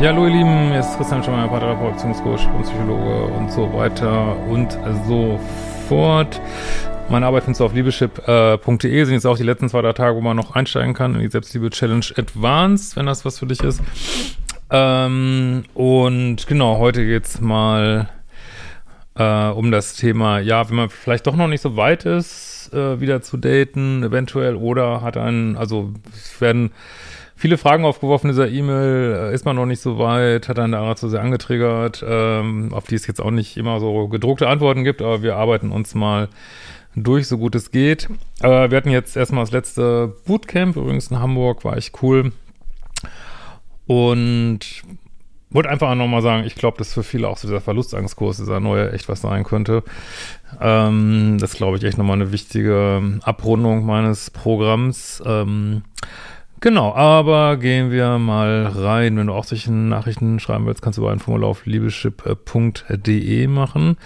Ja, hallo ihr Lieben, hier ist Christian Schemmer, Paartherapeut, Beziehungscoach und Psychologe und so weiter und so fort. Meine Arbeit findest du auf liebeschip.de, sind jetzt auch die letzten zwei, drei Tage, wo man noch einsteigen kann in die Selbstliebe-Challenge Advanced, wenn das was für dich ist. Ähm, und genau, heute geht's mal äh, um das Thema, ja, wenn man vielleicht doch noch nicht so weit ist, äh, wieder zu daten, eventuell, oder hat einen, also werden viele Fragen aufgeworfen in dieser E-Mail, äh, ist man noch nicht so weit, hat dann daran zu sehr angetriggert, ähm, auf die es jetzt auch nicht immer so gedruckte Antworten gibt, aber wir arbeiten uns mal durch, so gut es geht. Äh, wir hatten jetzt erstmal das letzte Bootcamp, übrigens in Hamburg, war echt cool. Und wollte einfach nochmal sagen, ich glaube, dass für viele auch so dieser Verlustangstkurs, dieser neue, echt was sein könnte. Ähm, das glaube ich echt nochmal eine wichtige Abrundung meines Programms. Ähm, Genau, aber gehen wir mal rein. Wenn du auch solche Nachrichten schreiben willst, kannst du über ein Formular auf liebeschip.de machen.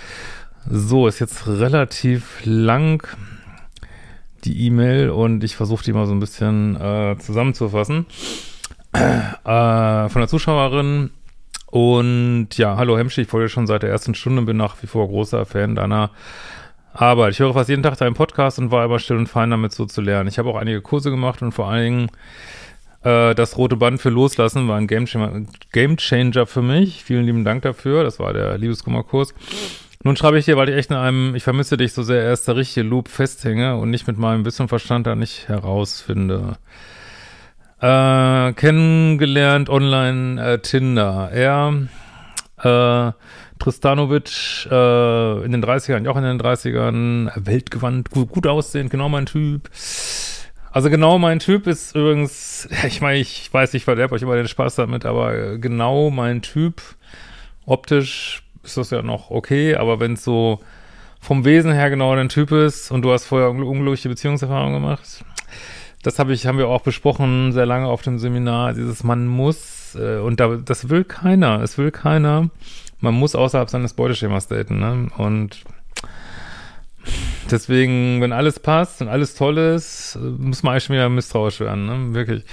So, ist jetzt relativ lang die E-Mail und ich versuche die mal so ein bisschen äh, zusammenzufassen. Äh, von der Zuschauerin. Und ja, hallo Hemschi, ich folge schon seit der ersten Stunde, bin nach wie vor großer Fan deiner Arbeit. Ich höre fast jeden Tag deinen Podcast und war immer still und fein damit so zu lernen. Ich habe auch einige Kurse gemacht und vor allen Dingen äh, das rote Band für Loslassen war ein Game Game Changer für mich. Vielen lieben Dank dafür. Das war der Liebeskummerkurs. Nun schreibe ich dir, weil ich echt in einem, ich vermisse dich so sehr, erst der richtige Loop festhänge und nicht mit meinem Wissen und Verstand da nicht herausfinde. Äh, kennengelernt online äh, Tinder. Er, äh, Tristanovic, äh, in den 30ern, auch in den 30ern, weltgewandt, gut, gut aussehend, genau mein Typ. Also genau mein Typ ist übrigens, ich meine, ich weiß, ich verderbe euch immer den Spaß damit, aber genau mein Typ, optisch ist das ja noch okay, aber wenn es so vom Wesen her genau dein Typ ist und du hast vorher unglückliche Beziehungserfahrungen gemacht, das habe ich, haben wir auch besprochen, sehr lange auf dem Seminar, dieses man muss, äh, und da, das will keiner, es will keiner, man muss außerhalb seines Beuteschemas daten, ne? Und deswegen, wenn alles passt und alles toll ist, muss man eigentlich schon wieder misstrauisch werden, ne? Wirklich.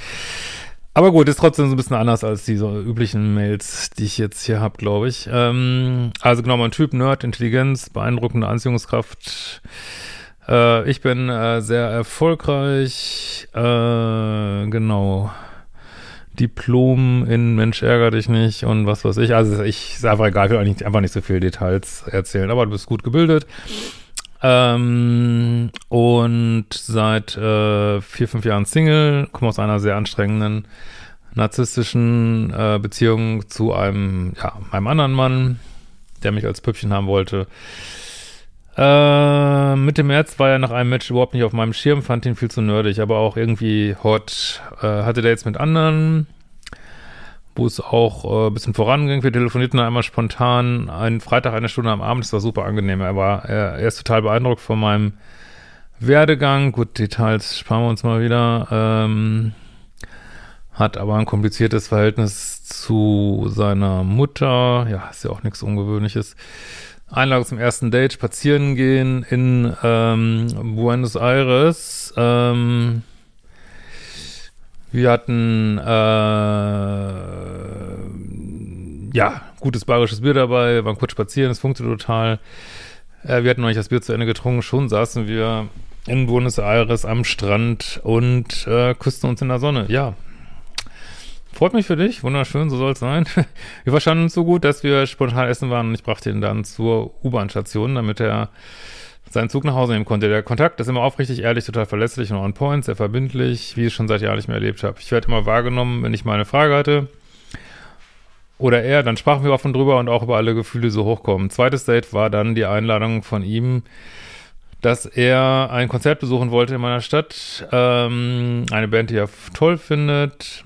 Aber gut, ist trotzdem so ein bisschen anders als diese üblichen Mails, die ich jetzt hier habe, glaube ich. Ähm, also genau, mein Typ, Nerd, Intelligenz, beeindruckende Anziehungskraft. Äh, ich bin äh, sehr erfolgreich. Äh, genau. Diplom in Mensch ärger dich nicht und was weiß ich. Also ich ist einfach egal, ich will eigentlich einfach nicht so viele Details erzählen, aber du bist gut gebildet. Ähm, und seit äh, vier, fünf Jahren Single, komme aus einer sehr anstrengenden narzisstischen äh, Beziehung zu einem, ja, einem anderen Mann, der mich als Püppchen haben wollte. Äh, Mitte März war er nach einem Match überhaupt nicht auf meinem Schirm, fand ihn viel zu nerdig, aber auch irgendwie hot. Äh, hatte jetzt mit anderen, wo es auch äh, ein bisschen voranging. Wir telefonierten einmal spontan, einen Freitag, eine Stunde am Abend, das war super angenehm. Er war, er, er ist total beeindruckt von meinem Werdegang. Gut, Details sparen wir uns mal wieder. Ähm, hat aber ein kompliziertes Verhältnis zu seiner Mutter. Ja, ist ja auch nichts Ungewöhnliches. Einladung zum ersten Date, spazieren gehen in ähm, Buenos Aires. Ähm, wir hatten äh, ja gutes bayerisches Bier dabei, waren kurz spazieren, es funktioniert total. Äh, wir hatten noch nicht das Bier zu Ende getrunken, schon saßen wir in Buenos Aires am Strand und äh, küssten uns in der Sonne. Ja, Freut mich für dich, wunderschön, so soll es sein. Wir verstanden uns so gut, dass wir spontan essen waren und ich brachte ihn dann zur U-Bahn-Station, damit er seinen Zug nach Hause nehmen konnte. Der Kontakt ist immer aufrichtig, ehrlich, total verlässlich und on point, sehr verbindlich, wie ich es schon seit Jahren nicht mehr erlebt habe. Ich werde immer wahrgenommen, wenn ich mal eine Frage hatte. oder er, dann sprachen wir offen drüber und auch über alle Gefühle, die so hochkommen. Zweites Date war dann die Einladung von ihm, dass er ein Konzert besuchen wollte in meiner Stadt. Ähm, eine Band, die er toll findet.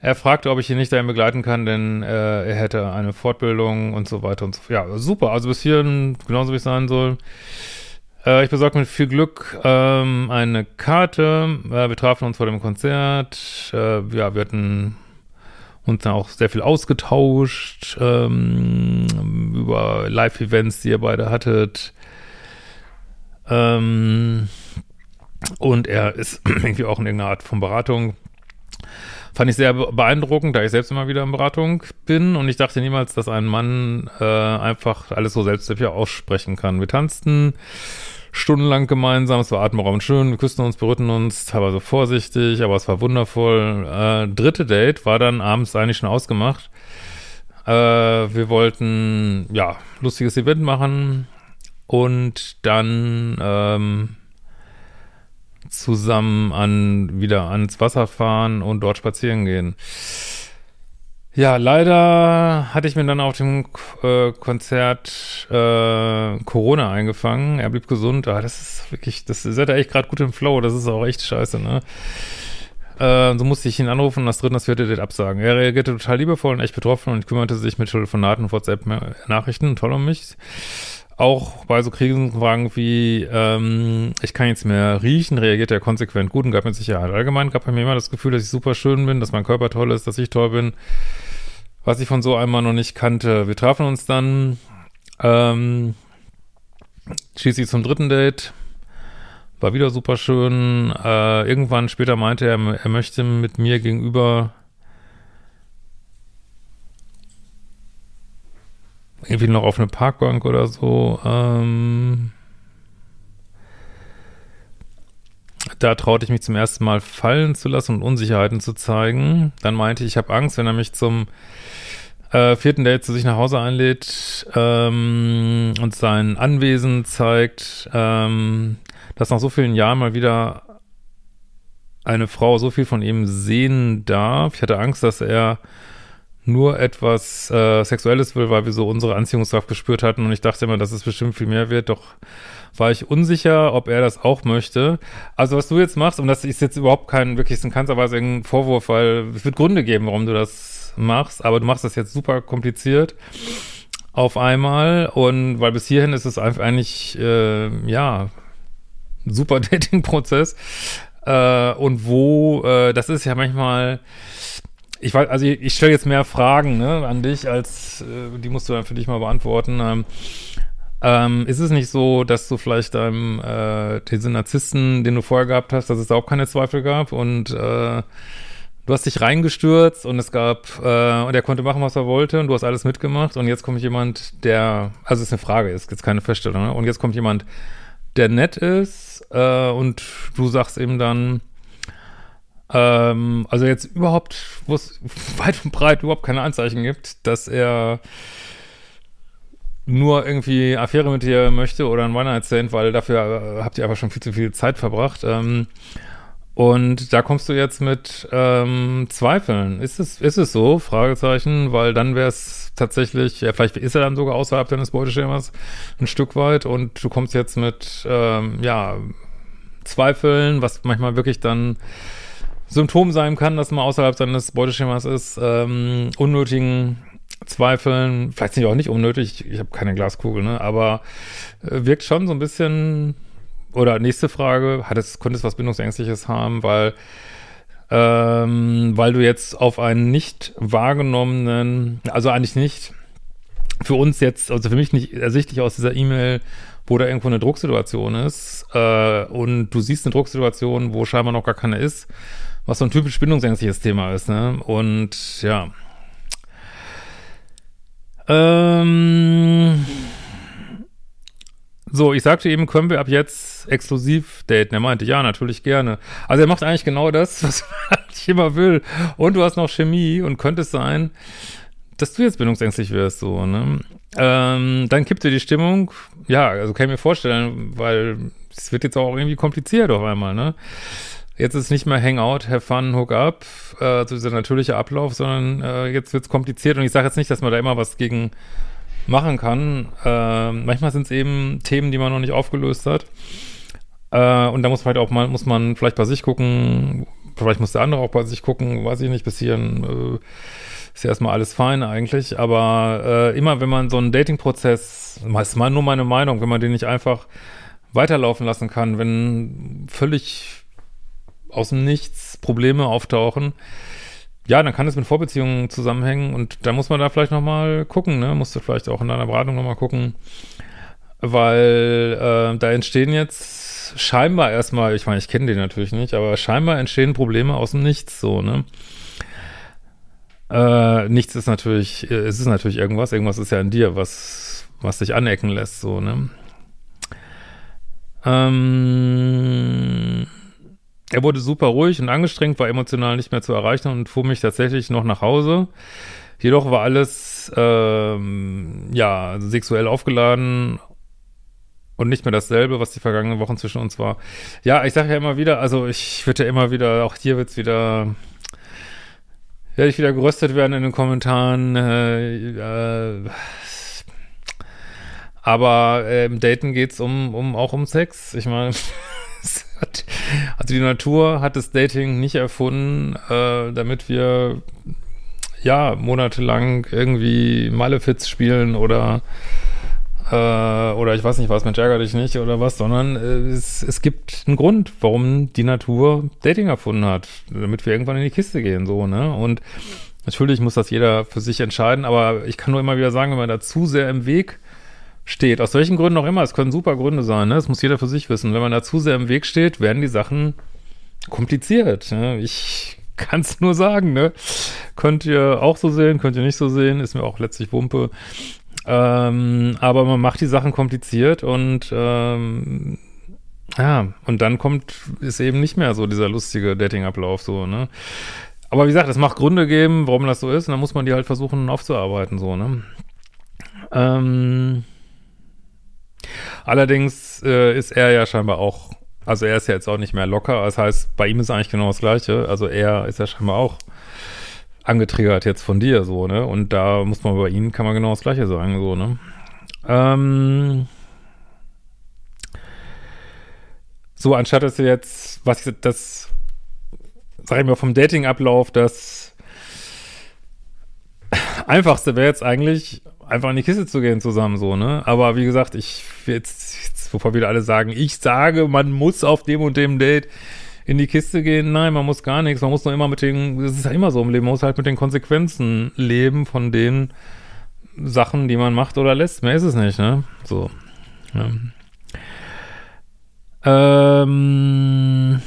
Er fragte, ob ich ihn nicht dahin begleiten kann, denn äh, er hätte eine Fortbildung und so weiter und so fort. Ja, super. Also bis hierhin genauso wie es sein soll. Äh, ich besorgte mit viel Glück ähm, eine Karte. Äh, wir trafen uns vor dem Konzert. Äh, ja, wir hatten uns dann auch sehr viel ausgetauscht ähm, über Live-Events, die ihr beide hattet. Ähm, und er ist irgendwie auch in irgendeiner Art von Beratung. Fand ich sehr beeindruckend, da ich selbst immer wieder in Beratung bin und ich dachte niemals, dass ein Mann äh, einfach alles so selbstsicher aussprechen kann. Wir tanzten stundenlang gemeinsam. Es war atemberaubend schön. Wir küssten uns, berührten uns, teilweise vorsichtig, aber es war wundervoll. Äh, dritte Date war dann abends eigentlich schon ausgemacht. Äh, wir wollten, ja, lustiges Event machen und dann ähm, zusammen an wieder ans Wasser fahren und dort spazieren gehen. Ja, leider hatte ich mir dann auf dem äh, Konzert äh, Corona eingefangen. Er blieb gesund. Ah, das ist wirklich, das ist ja echt gerade gut im Flow. Das ist auch echt scheiße, ne? Äh, so musste ich ihn anrufen und das dritte das vierte Date absagen. Er reagierte total liebevoll und echt betroffen und kümmerte sich mit Telefonaten WhatsApp-Nachrichten toll um mich. Auch bei so Krisenfragen wie, ähm, ich kann jetzt mehr riechen, reagiert er konsequent gut und gab mir Sicherheit. Allgemein gab er mir immer das Gefühl, dass ich super schön bin, dass mein Körper toll ist, dass ich toll bin was ich von so einmal noch nicht kannte. Wir trafen uns dann ähm, schließlich zum dritten Date. War wieder super schön. Äh, irgendwann später meinte er, er möchte mit mir gegenüber irgendwie noch auf eine Parkbank oder so. Ähm, da traute ich mich zum ersten Mal fallen zu lassen und Unsicherheiten zu zeigen. Dann meinte ich, ich habe Angst, wenn er mich zum äh, vierten Date zu sich nach Hause einlädt ähm, und sein Anwesen zeigt, ähm, dass nach so vielen Jahren mal wieder eine Frau so viel von ihm sehen darf. Ich hatte Angst, dass er nur etwas äh, Sexuelles will, weil wir so unsere Anziehungskraft gespürt hatten. Und ich dachte immer, dass es bestimmt viel mehr wird, doch war ich unsicher, ob er das auch möchte. Also was du jetzt machst, und das ist jetzt überhaupt kein wirklich in keinster Weise ein Vorwurf, weil es wird Gründe geben, warum du das machst, aber du machst das jetzt super kompliziert auf einmal. Und weil bis hierhin ist es einfach eigentlich, äh, ja, super Dating-Prozess. Äh, und wo, äh, das ist ja manchmal ich weiß, also ich, ich stelle jetzt mehr Fragen ne, an dich, als äh, die musst du dann für dich mal beantworten. Ähm, ähm, ist es nicht so, dass du vielleicht deinem äh, diesen Narzissten, den du vorher gehabt hast, dass es da auch keine Zweifel gab und äh, du hast dich reingestürzt und es gab äh, und er konnte machen, was er wollte und du hast alles mitgemacht und jetzt kommt jemand, der, also es ist eine Frage, ist jetzt keine Feststellung, ne? und jetzt kommt jemand, der nett ist äh, und du sagst ihm dann, ähm, also jetzt überhaupt, wo es weit und breit überhaupt keine Anzeichen gibt, dass er nur irgendwie Affäre mit dir möchte oder ein One-Night-Stand, weil dafür äh, habt ihr einfach schon viel zu viel Zeit verbracht. Ähm, und da kommst du jetzt mit ähm, Zweifeln. Ist es, ist es so? Fragezeichen, weil dann wäre es tatsächlich, ja, vielleicht ist er dann sogar außerhalb deines Beuteschemas ein Stück weit und du kommst jetzt mit, ähm, ja, Zweifeln, was manchmal wirklich dann Symptom sein kann, dass man außerhalb seines Beuteschemas ist, ähm, unnötigen Zweifeln, vielleicht sind die auch nicht unnötig, ich, ich habe keine Glaskugel, ne, aber äh, wirkt schon so ein bisschen, oder nächste Frage, hat es, könnte es was Bindungsängstliches haben, weil ähm, weil du jetzt auf einen nicht wahrgenommenen, also eigentlich nicht, für uns jetzt, also für mich nicht ersichtlich aus dieser E-Mail, wo da irgendwo eine Drucksituation ist äh, und du siehst eine Drucksituation, wo scheinbar noch gar keine ist was so ein typisch bindungsängstliches Thema ist, ne? Und ja. Ähm, so, ich sagte eben, können wir ab jetzt exklusiv daten? Er meinte, ja, natürlich gerne. Also er macht eigentlich genau das, was ich immer will. Und du hast noch Chemie und könnte es sein, dass du jetzt bindungsängstlich wirst, so, ne? Ähm, dann kippt dir die Stimmung. Ja, also kann ich mir vorstellen, weil es wird jetzt auch irgendwie kompliziert auf einmal, ne? Jetzt ist nicht mehr Hangout, Have Fun, Hook Up, äh, so dieser natürliche Ablauf, sondern äh, jetzt wird's kompliziert und ich sage jetzt nicht, dass man da immer was gegen machen kann. Äh, manchmal sind es eben Themen, die man noch nicht aufgelöst hat. Äh, und da muss vielleicht auch mal, muss man vielleicht bei sich gucken, vielleicht muss der andere auch bei sich gucken, weiß ich nicht, bis hierhin äh, ist ja erstmal alles fein eigentlich, aber äh, immer wenn man so einen Dating-Prozess, ist mal nur meine Meinung, wenn man den nicht einfach weiterlaufen lassen kann, wenn völlig aus dem Nichts Probleme auftauchen, ja, dann kann es mit Vorbeziehungen zusammenhängen und da muss man da vielleicht nochmal gucken, ne? Musst du vielleicht auch in deiner Beratung nochmal gucken, weil äh, da entstehen jetzt scheinbar erstmal, ich meine, ich kenne den natürlich nicht, aber scheinbar entstehen Probleme aus dem Nichts, so, ne? Äh, nichts ist natürlich, es ist natürlich irgendwas, irgendwas ist ja in dir, was, was dich anecken lässt, so, ne? Ähm, er wurde super ruhig und angestrengt, war emotional nicht mehr zu erreichen und fuhr mich tatsächlich noch nach Hause. Jedoch war alles, ähm, ja, sexuell aufgeladen und nicht mehr dasselbe, was die vergangenen Wochen zwischen uns war. Ja, ich sage ja immer wieder, also ich würde ja immer wieder, auch hier wird's wieder, werde ich wieder geröstet werden in den Kommentaren. Äh, äh, aber äh, im Daten geht's um, um auch um Sex. Ich meine, also die Natur hat das Dating nicht erfunden, äh, damit wir ja monatelang irgendwie Malefiz spielen oder äh, oder ich weiß nicht was, Mensch ärger dich nicht oder was, sondern äh, es, es gibt einen Grund, warum die Natur Dating erfunden hat, damit wir irgendwann in die Kiste gehen, so, ne? Und natürlich muss das jeder für sich entscheiden, aber ich kann nur immer wieder sagen, wenn man da zu sehr im Weg steht, aus welchen Gründen auch immer, es können super Gründe sein, ne? das muss jeder für sich wissen. Wenn man da zu sehr im Weg steht, werden die Sachen kompliziert. Ne? Ich kann es nur sagen, ne? Könnt ihr auch so sehen, könnt ihr nicht so sehen, ist mir auch letztlich Wumpe. Ähm, aber man macht die Sachen kompliziert und ähm, ja, und dann kommt, ist eben nicht mehr so dieser lustige Dating-Ablauf so, ne? Aber wie gesagt, es macht Gründe geben, warum das so ist, und dann muss man die halt versuchen aufzuarbeiten, so, ne? Ähm, Allerdings äh, ist er ja scheinbar auch, also er ist ja jetzt auch nicht mehr locker. Das heißt, bei ihm ist eigentlich genau das Gleiche. Also er ist ja scheinbar auch angetriggert jetzt von dir, so, ne? Und da muss man bei ihm, kann man genau das Gleiche sagen, so, ne? Ähm, so, anstatt dass du jetzt, was ich, das, sag ich mal, vom Dating-Ablauf, das einfachste wäre jetzt eigentlich, einfach in die Kiste zu gehen zusammen so, ne? Aber wie gesagt, ich jetzt, jetzt bevor wieder alle sagen, ich sage, man muss auf dem und dem Date in die Kiste gehen. Nein, man muss gar nichts. Man muss nur immer mit den, das ist ja immer so im Leben, man muss halt mit den Konsequenzen leben von den Sachen, die man macht oder lässt. Mehr ist es nicht, ne? So. Ja. Ähm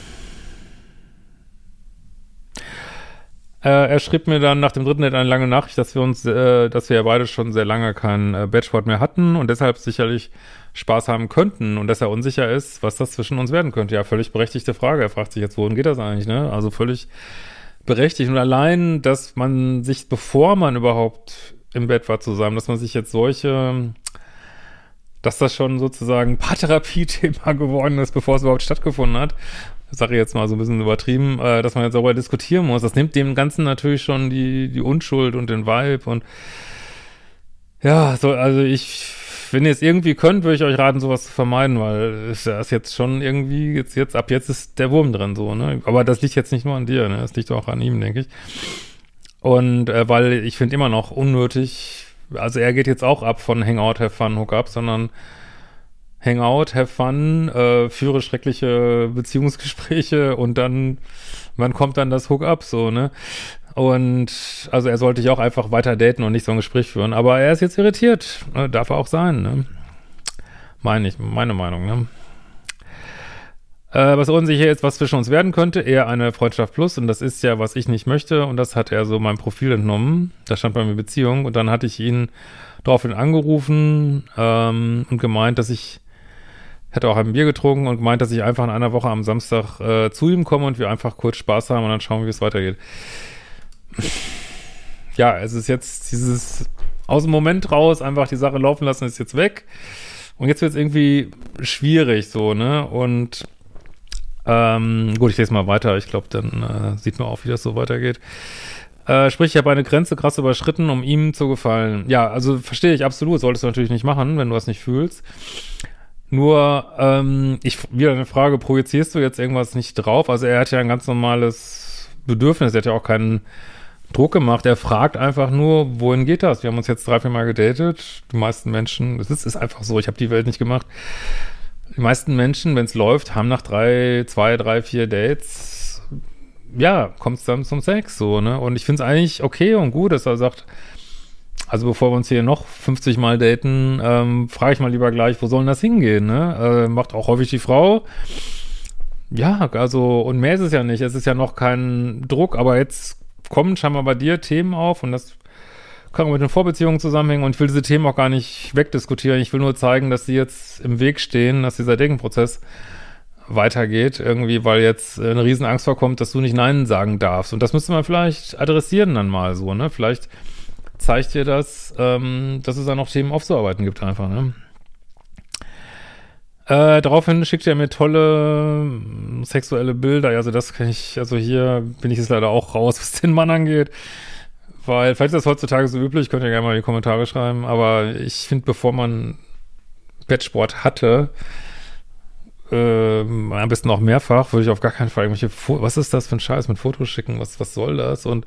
er schrieb mir dann nach dem dritten Date eine lange Nachricht, dass wir uns, äh, dass wir ja beide schon sehr lange keinen äh, Batchboard mehr hatten und deshalb sicherlich Spaß haben könnten und dass er unsicher ist, was das zwischen uns werden könnte. Ja, völlig berechtigte Frage. Er fragt sich jetzt, wohin geht das eigentlich, ne? Also völlig berechtigt. Und allein, dass man sich, bevor man überhaupt im Bett war zusammen, dass man sich jetzt solche, dass das schon sozusagen Paartherapie-Thema geworden ist, bevor es überhaupt stattgefunden hat, Sache jetzt mal so ein bisschen übertrieben, äh, dass man jetzt darüber diskutieren muss. Das nimmt dem Ganzen natürlich schon die, die Unschuld und den Vibe und ja, so, also ich, wenn ihr es irgendwie könnt, würde ich euch raten, sowas zu vermeiden, weil es ist jetzt schon irgendwie, jetzt, jetzt, ab jetzt ist der Wurm drin, so, ne? Aber das liegt jetzt nicht nur an dir, ne? Das liegt auch an ihm, denke ich. Und äh, weil ich finde immer noch unnötig, also er geht jetzt auch ab von Hangout, Have Fun, Hook Up, sondern Hangout, have fun, äh, führe schreckliche Beziehungsgespräche und dann, wann kommt dann das Hook-up, so, ne? Und also er sollte ich auch einfach weiter daten und nicht so ein Gespräch führen. Aber er ist jetzt irritiert. Ne? Darf er auch sein, ne? Meine ich, meine Meinung, ne? Äh, was unsicher ist, was zwischen uns werden könnte, eher eine Freundschaft plus. Und das ist ja, was ich nicht möchte. Und das hat er so meinem Profil entnommen. Da stand bei mir Beziehung. Und dann hatte ich ihn daraufhin angerufen ähm, und gemeint, dass ich hätte auch ein Bier getrunken und gemeint, dass ich einfach in einer Woche am Samstag äh, zu ihm komme und wir einfach kurz Spaß haben und dann schauen, wie es weitergeht. ja, es ist jetzt dieses aus dem Moment raus, einfach die Sache laufen lassen, ist jetzt weg. Und jetzt wird es irgendwie schwierig, so, ne? Und Ähm, gut, ich lese mal weiter. Ich glaube, dann äh, sieht man auch, wie das so weitergeht. Äh, sprich, ich habe eine Grenze krass überschritten, um ihm zu gefallen. Ja, also verstehe ich absolut. Solltest du natürlich nicht machen, wenn du das nicht fühlst. Nur, ähm, ich wieder eine Frage, projizierst du jetzt irgendwas nicht drauf? Also er hat ja ein ganz normales Bedürfnis, er hat ja auch keinen Druck gemacht. Er fragt einfach nur, wohin geht das? Wir haben uns jetzt drei, vier Mal gedatet. Die meisten Menschen, es ist, ist einfach so, ich habe die Welt nicht gemacht. Die meisten Menschen, wenn es läuft, haben nach drei, zwei, drei, vier Dates, ja, kommt es dann zum Sex, so, ne? Und ich finde es eigentlich okay und gut, dass er sagt, also bevor wir uns hier noch 50 Mal daten, ähm, frage ich mal lieber gleich, wo soll denn das hingehen, ne? Äh, macht auch häufig die Frau. Ja, also, und mehr ist es ja nicht. Es ist ja noch kein Druck, aber jetzt kommen scheinbar bei dir Themen auf und das kann auch mit den Vorbeziehungen zusammenhängen und ich will diese Themen auch gar nicht wegdiskutieren. Ich will nur zeigen, dass sie jetzt im Weg stehen, dass dieser Denkenprozess weitergeht, irgendwie, weil jetzt eine Riesenangst vorkommt, dass du nicht Nein sagen darfst. Und das müsste man vielleicht adressieren dann mal so, ne? Vielleicht zeigt dir das, ähm, dass es da noch Themen aufzuarbeiten gibt einfach, ne? Äh, daraufhin schickt er mir tolle äh, sexuelle Bilder. Also das kann ich, also hier bin ich jetzt leider auch raus, was den Mann angeht. Weil, vielleicht ist das heutzutage so üblich, könnt ihr gerne mal in die Kommentare schreiben, aber ich finde, bevor man Bettsport hatte, äh, am besten auch mehrfach, würde ich auf gar keinen Fall irgendwelche, Fo was ist das für ein Scheiß mit Fotos schicken, was, was soll das? Und,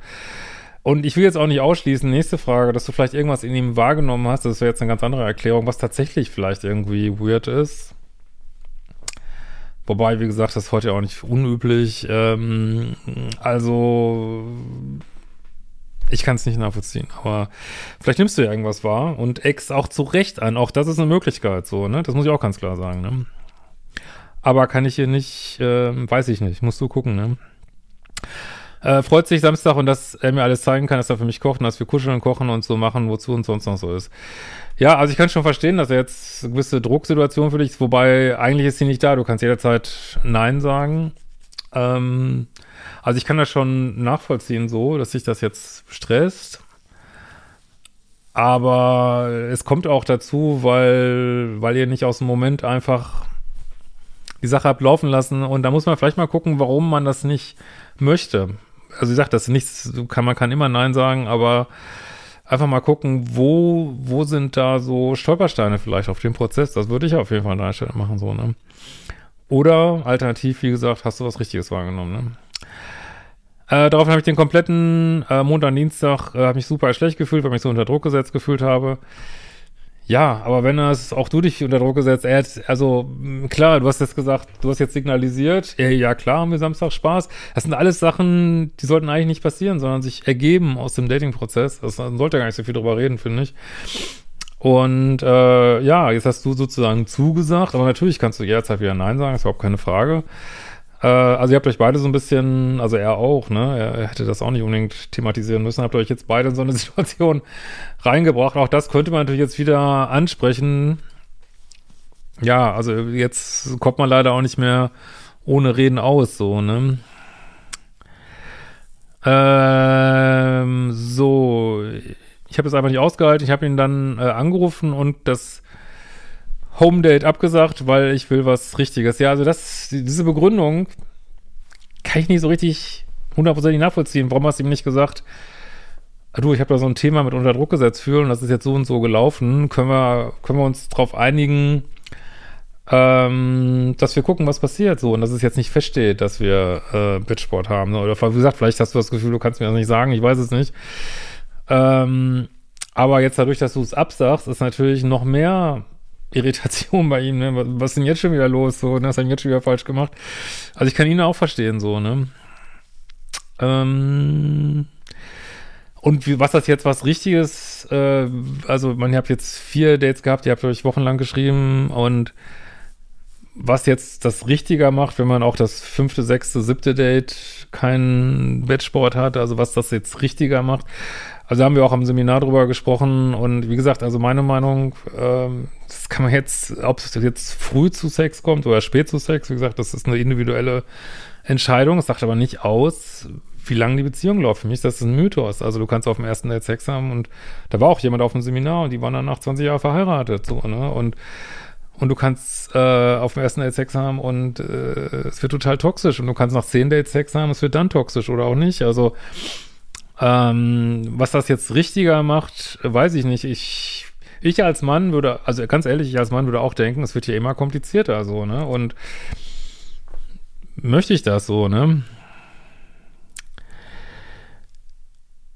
und ich will jetzt auch nicht ausschließen, nächste Frage, dass du vielleicht irgendwas in ihm wahrgenommen hast, das wäre jetzt eine ganz andere Erklärung, was tatsächlich vielleicht irgendwie weird ist. Wobei, wie gesagt, das ist heute auch nicht unüblich. Ähm, also, ich kann es nicht nachvollziehen, aber vielleicht nimmst du ja irgendwas wahr und ex auch zu Recht an. Auch das ist eine Möglichkeit, so, ne? Das muss ich auch ganz klar sagen, ne? Aber kann ich hier nicht, äh, weiß ich nicht, musst du gucken, ne? Äh, freut sich Samstag und dass er mir alles zeigen kann, dass er für mich kocht und dass wir kuscheln und kochen und so machen, wozu und sonst noch so ist. Ja, also ich kann schon verstehen, dass er jetzt eine gewisse Drucksituation für dich ist, wobei eigentlich ist sie nicht da. Du kannst jederzeit Nein sagen. Ähm, also ich kann das schon nachvollziehen so, dass sich das jetzt stresst. Aber es kommt auch dazu, weil, weil ihr nicht aus dem Moment einfach die Sache habt laufen lassen. Und da muss man vielleicht mal gucken, warum man das nicht möchte. Also ich sag, das ist nichts, kann, man kann immer Nein sagen, aber einfach mal gucken, wo, wo sind da so Stolpersteine vielleicht auf dem Prozess. Das würde ich auf jeden Fall an deiner Stelle machen, so, ne? Oder alternativ, wie gesagt, hast du was Richtiges wahrgenommen, ne? Äh, daraufhin habe ich den kompletten äh, Montag Dienstag, äh, habe mich super schlecht gefühlt, weil ich mich so unter Druck gesetzt gefühlt habe. Ja, aber wenn das auch du dich unter Druck gesetzt, er hat, also klar, du hast jetzt gesagt, du hast jetzt signalisiert, ja, ja klar, haben wir Samstag Spaß. Das sind alles Sachen, die sollten eigentlich nicht passieren, sondern sich ergeben aus dem Dating-Prozess. Das sollte gar nicht so viel drüber reden, finde ich. Und äh, ja, jetzt hast du sozusagen zugesagt, aber natürlich kannst du jederzeit wieder Nein sagen, ist überhaupt keine Frage. Äh, also ihr habt euch beide so ein bisschen, also er auch, ne? Er, hätte das auch nicht unbedingt thematisieren müssen, habt euch jetzt beide in so eine Situation reingebracht. Auch das könnte man natürlich jetzt wieder ansprechen. Ja, also jetzt kommt man leider auch nicht mehr ohne Reden aus, so, ne? Ähm, so, ich habe es einfach nicht ausgehalten. Ich habe ihn dann äh, angerufen und das Home Date abgesagt, weil ich will was Richtiges. Ja, also das, diese Begründung kann ich nicht so richtig hundertprozentig nachvollziehen. Warum hast du ihm nicht gesagt, ah, du, ich habe da so ein Thema mit unter Druck gesetzt fühlen das ist jetzt so und so gelaufen. Können wir, können wir uns darauf einigen, ähm, dass wir gucken, was passiert so und dass es jetzt nicht feststeht, dass wir äh, Bitchsport haben. Oder wie gesagt, vielleicht hast du das Gefühl, du kannst mir das nicht sagen, ich weiß es nicht. Ähm, aber jetzt dadurch, dass du es absagst, ist natürlich noch mehr Irritation bei ihm, ne? Was ist denn jetzt schon wieder los? So, ne? Was hat ihn jetzt schon wieder falsch gemacht? Also ich kann ihn auch verstehen, so, ne? Ähm, und wie, was das jetzt was Richtiges, äh, also man habt jetzt vier Dates gehabt, ihr habt euch wochenlang geschrieben und was jetzt das richtiger macht, wenn man auch das fünfte, sechste, siebte Date keinen Wettsport hat, also was das jetzt richtiger macht. Also haben wir auch am Seminar drüber gesprochen und wie gesagt, also meine Meinung, ähm, das kann man jetzt, ob es jetzt früh zu Sex kommt oder spät zu Sex, wie gesagt, das ist eine individuelle Entscheidung. Es sagt aber nicht aus, wie lange die Beziehung läuft. Für mich ist das ein Mythos. Also du kannst auf dem ersten Date Sex haben und da war auch jemand auf dem Seminar und die waren dann nach 20 Jahren verheiratet, so, ne? Und und du kannst äh, auf dem ersten Date Sex haben und äh, es wird total toxisch und du kannst nach zehn Dates Sex haben, es wird dann toxisch oder auch nicht. Also ähm, was das jetzt richtiger macht, weiß ich nicht. Ich ich als Mann würde, also ganz ehrlich, ich als Mann würde auch denken, es wird hier immer komplizierter so, ne? Und möchte ich das so, ne?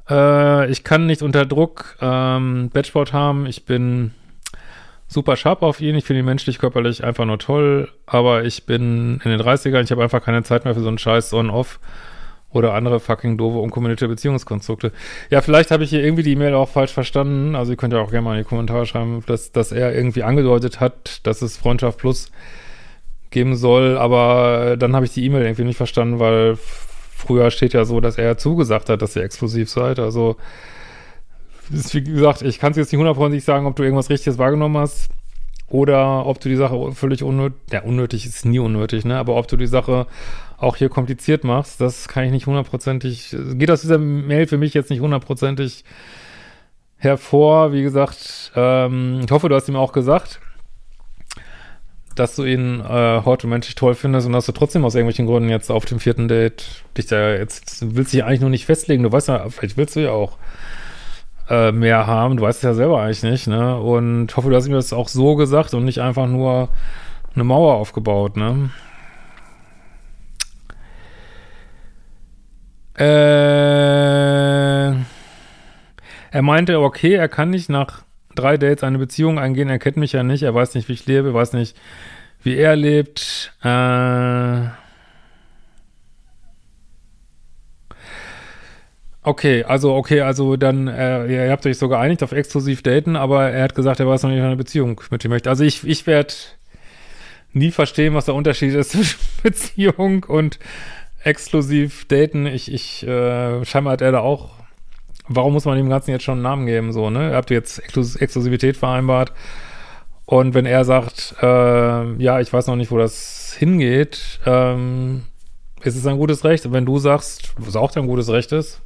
Äh, ich kann nicht unter Druck ähm, Batchboard haben. Ich bin super scharf auf ihn. Ich finde ihn menschlich, körperlich einfach nur toll. Aber ich bin in den 30ern. Ich habe einfach keine Zeit mehr für so einen Scheiß On-Off oder andere fucking doofe, unkommentierte Beziehungskonstrukte. Ja, vielleicht habe ich hier irgendwie die E-Mail auch falsch verstanden. Also ihr könnt ja auch gerne mal in die Kommentare schreiben, dass, dass er irgendwie angedeutet hat, dass es Freundschaft Plus geben soll. Aber dann habe ich die E-Mail irgendwie nicht verstanden, weil früher steht ja so, dass er zugesagt hat, dass ihr exklusiv seid. Also, ist, wie gesagt, ich kann es jetzt nicht hundertprozentig sagen, ob du irgendwas Richtiges wahrgenommen hast oder ob du die Sache völlig unnötig, ja, unnötig ist nie unnötig, ne, aber ob du die Sache auch hier kompliziert machst, das kann ich nicht hundertprozentig, geht aus dieser Mail für mich jetzt nicht hundertprozentig hervor. Wie gesagt, ähm, ich hoffe, du hast ihm auch gesagt dass du ihn äh, heute menschlich toll findest und dass du trotzdem aus irgendwelchen Gründen jetzt auf dem vierten Date dich da jetzt, willst dich eigentlich nur nicht festlegen, du weißt ja, vielleicht willst du ja auch äh, mehr haben, du weißt es ja selber eigentlich nicht, ne? Und hoffe, du hast ihm das auch so gesagt und nicht einfach nur eine Mauer aufgebaut, ne? Äh, er meinte, okay, er kann nicht nach drei Dates eine Beziehung eingehen. Er kennt mich ja nicht. Er weiß nicht, wie ich lebe. Er weiß nicht, wie er lebt. Äh okay, also okay, also dann, äh, ihr habt euch so geeinigt auf exklusiv daten, aber er hat gesagt, er weiß noch nicht, eine Beziehung mit dir möchte. Also ich, ich werde nie verstehen, was der Unterschied ist zwischen Beziehung und exklusiv daten. Ich, ich, äh, scheinbar hat er da auch warum muss man dem Ganzen jetzt schon einen Namen geben, so, ne? Ihr habt jetzt Exklus Exklusivität vereinbart. Und wenn er sagt, äh, ja, ich weiß noch nicht, wo das hingeht, ähm, ist es ein gutes Recht. Und wenn du sagst, was auch dein gutes Recht ist,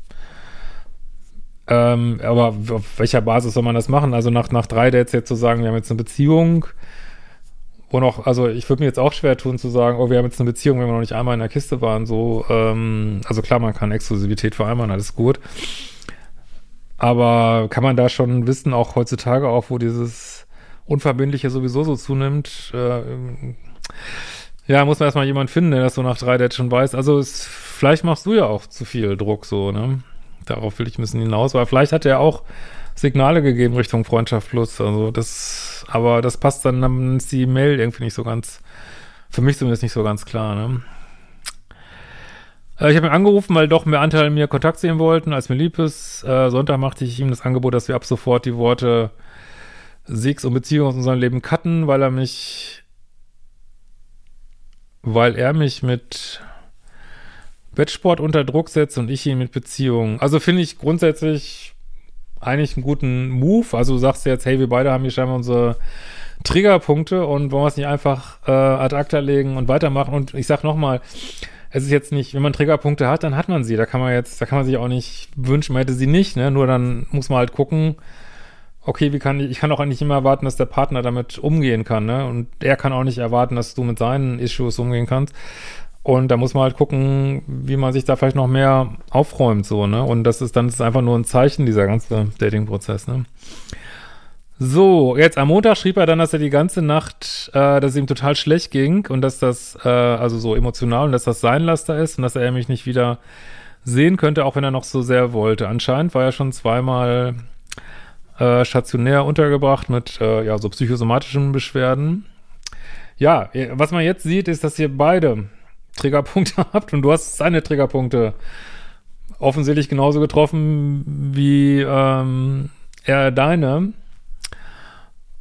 ähm, aber auf welcher Basis soll man das machen? Also nach, nach drei Dates jetzt zu sagen, wir haben jetzt eine Beziehung, wo noch, also ich würde mir jetzt auch schwer tun zu sagen, oh, wir haben jetzt eine Beziehung, wenn wir noch nicht einmal in der Kiste waren, so, ähm, also klar, man kann Exklusivität vereinbaren, alles gut. Aber kann man da schon wissen, auch heutzutage, auch wo dieses Unverbindliche sowieso so zunimmt, äh, ja, muss man erstmal jemand finden, der das so nach drei Dates schon weiß. Also es, vielleicht machst du ja auch zu viel Druck so, ne? Darauf will ich ein bisschen hinaus, weil vielleicht hat er auch Signale gegeben Richtung Freundschaft Plus. Also das, aber das passt dann, dann ist die Mail irgendwie nicht so ganz, für mich zumindest nicht so ganz klar, ne? Äh, ich habe ihn angerufen, weil doch mehr Anteile mir Kontakt sehen wollten, als mir lieb ist. Äh, Sonntag machte ich ihm das Angebot, dass wir ab sofort die Worte Sex und Beziehung aus unserem Leben cutten, weil er mich, weil er mich mit Bettsport unter Druck setzt und ich ihn mit Beziehung. Also finde ich grundsätzlich eigentlich einen guten Move. Also du sagst jetzt, hey, wir beide haben hier scheinbar unsere Triggerpunkte und wollen wir es nicht einfach äh, ad acta legen und weitermachen. Und ich sag nochmal, es ist jetzt nicht, wenn man Triggerpunkte hat, dann hat man sie. Da kann man jetzt, da kann man sich auch nicht wünschen, man hätte sie nicht, ne? Nur dann muss man halt gucken, okay, wie kann ich, ich kann auch eigentlich immer erwarten, dass der Partner damit umgehen kann, ne? Und er kann auch nicht erwarten, dass du mit seinen Issues umgehen kannst. Und da muss man halt gucken, wie man sich da vielleicht noch mehr aufräumt, so, ne? Und das ist dann das ist einfach nur ein Zeichen, dieser ganze Dating-Prozess, ne? So, jetzt am Montag schrieb er dann, dass er die ganze Nacht, äh, dass es ihm total schlecht ging und dass das, äh, also so emotional und dass das sein Laster ist und dass er mich nicht wieder sehen könnte, auch wenn er noch so sehr wollte. Anscheinend war er schon zweimal äh, stationär untergebracht mit äh, ja so psychosomatischen Beschwerden. Ja, was man jetzt sieht, ist, dass ihr beide Triggerpunkte habt und du hast seine Triggerpunkte offensichtlich genauso getroffen wie ähm, er deine.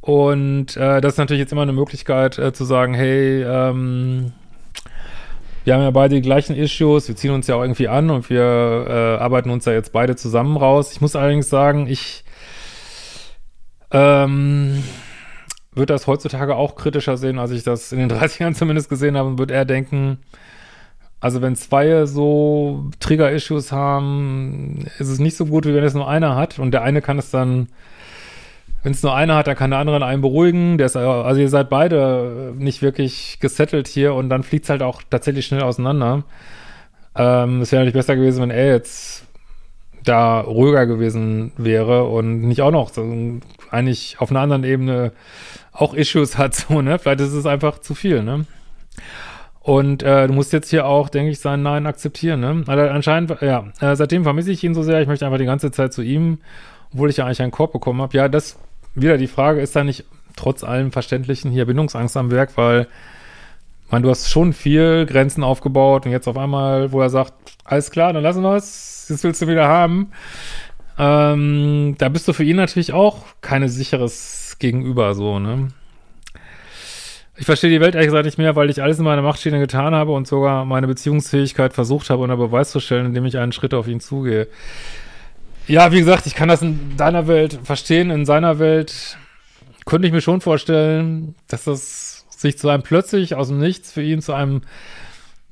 Und äh, das ist natürlich jetzt immer eine Möglichkeit äh, zu sagen, hey, ähm, wir haben ja beide die gleichen Issues, wir ziehen uns ja auch irgendwie an und wir äh, arbeiten uns ja jetzt beide zusammen raus. Ich muss allerdings sagen, ich ähm, würde das heutzutage auch kritischer sehen, als ich das in den 30ern zumindest gesehen habe und würde eher denken, also wenn zwei so Trigger-Issues haben, ist es nicht so gut, wie wenn es nur einer hat und der eine kann es dann wenn es nur einer hat, dann kann der andere einen beruhigen. Der ist, also ihr seid beide nicht wirklich gesettelt hier und dann fliegt es halt auch tatsächlich schnell auseinander. Ähm, es wäre natürlich besser gewesen, wenn er jetzt da ruhiger gewesen wäre und nicht auch noch so, eigentlich auf einer anderen Ebene auch Issues hat, so, ne? Vielleicht ist es einfach zu viel, ne? Und äh, du musst jetzt hier auch, denke ich, sein Nein akzeptieren, ne? Also anscheinend, ja, äh, seitdem vermisse ich ihn so sehr, ich möchte einfach die ganze Zeit zu ihm, obwohl ich ja eigentlich einen Korb bekommen habe. Ja, das wieder die Frage, ist da nicht trotz allem Verständlichen hier Bindungsangst am Werk, weil man, du hast schon viel Grenzen aufgebaut und jetzt auf einmal, wo er sagt, alles klar, dann lassen wir es, das willst du wieder haben. Ähm, da bist du für ihn natürlich auch keine sicheres Gegenüber, so, ne? Ich verstehe die Welt ehrlich gesagt nicht mehr, weil ich alles in meiner Machtschiene getan habe und sogar meine Beziehungsfähigkeit versucht habe, unter Beweis zu stellen, indem ich einen Schritt auf ihn zugehe. Ja, wie gesagt, ich kann das in deiner Welt verstehen. In seiner Welt könnte ich mir schon vorstellen, dass das sich zu einem plötzlich aus dem Nichts für ihn zu einem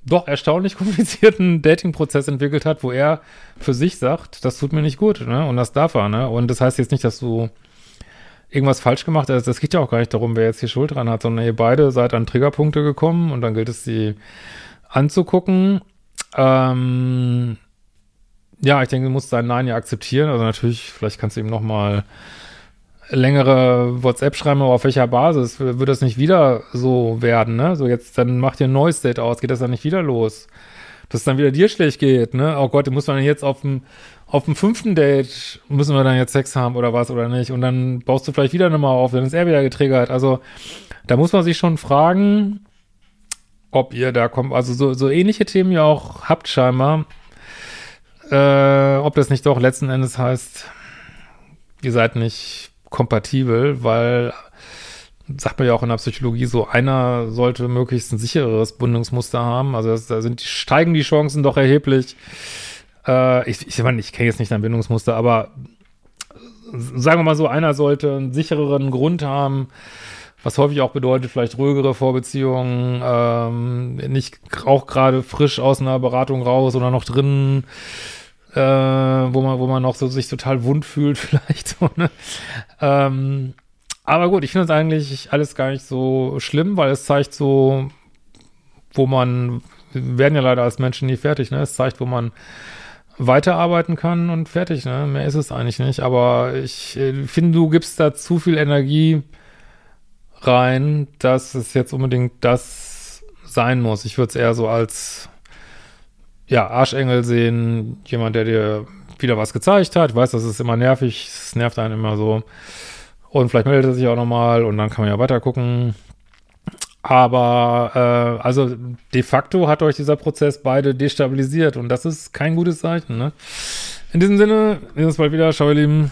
doch erstaunlich komplizierten Dating-Prozess entwickelt hat, wo er für sich sagt, das tut mir nicht gut, ne? Und das darf er, ne? Und das heißt jetzt nicht, dass du irgendwas falsch gemacht hast. Das geht ja auch gar nicht darum, wer jetzt hier Schuld dran hat, sondern ihr beide seid an Triggerpunkte gekommen und dann gilt es, sie anzugucken. Ähm, ja, ich denke, du musst dein Nein ja akzeptieren. Also natürlich, vielleicht kannst du ihm nochmal längere WhatsApp schreiben, aber auf welcher Basis wird das nicht wieder so werden, ne? So jetzt, dann macht ihr ein neues Date aus, geht das dann nicht wieder los? Dass es dann wieder dir schlecht geht, ne? Oh Gott, muss man jetzt auf dem, auf dem fünften Date, müssen wir dann jetzt Sex haben oder was oder nicht? Und dann baust du vielleicht wieder eine Mauer auf, dann ist er wieder getriggert. Also, da muss man sich schon fragen, ob ihr da kommt, also so, so ähnliche Themen ihr auch habt scheinbar, äh, ob das nicht doch letzten Endes heißt, ihr seid nicht kompatibel, weil sagt man ja auch in der Psychologie so, einer sollte möglichst ein sicheres Bindungsmuster haben. Also das, da sind steigen die Chancen doch erheblich. Äh, ich ich, ich, ich kenne jetzt nicht dein Bindungsmuster, aber sagen wir mal so, einer sollte einen sichereren Grund haben, was häufig auch bedeutet, vielleicht ruhigere Vorbeziehungen, ähm, nicht auch gerade frisch aus einer Beratung raus oder noch drin äh, wo man, wo man noch so sich total wund fühlt, vielleicht so, ne? Ähm, aber gut, ich finde es eigentlich alles gar nicht so schlimm, weil es zeigt so, wo man, wir werden ja leider als Menschen nie fertig, ne? Es zeigt, wo man weiterarbeiten kann und fertig, ne? Mehr ist es eigentlich nicht. Aber ich äh, finde, du gibst da zu viel Energie rein, dass es jetzt unbedingt das sein muss. Ich würde es eher so als ja, Arschengel sehen, jemand, der dir wieder was gezeigt hat. Ich weiß, das ist immer nervig, es nervt einen immer so. Und vielleicht meldet er sich auch nochmal und dann kann man ja weiter gucken. Aber äh, also de facto hat euch dieser Prozess beide destabilisiert und das ist kein gutes Zeichen. Ne? In diesem Sinne, wir sehen uns bald wieder. Ciao, ihr Lieben.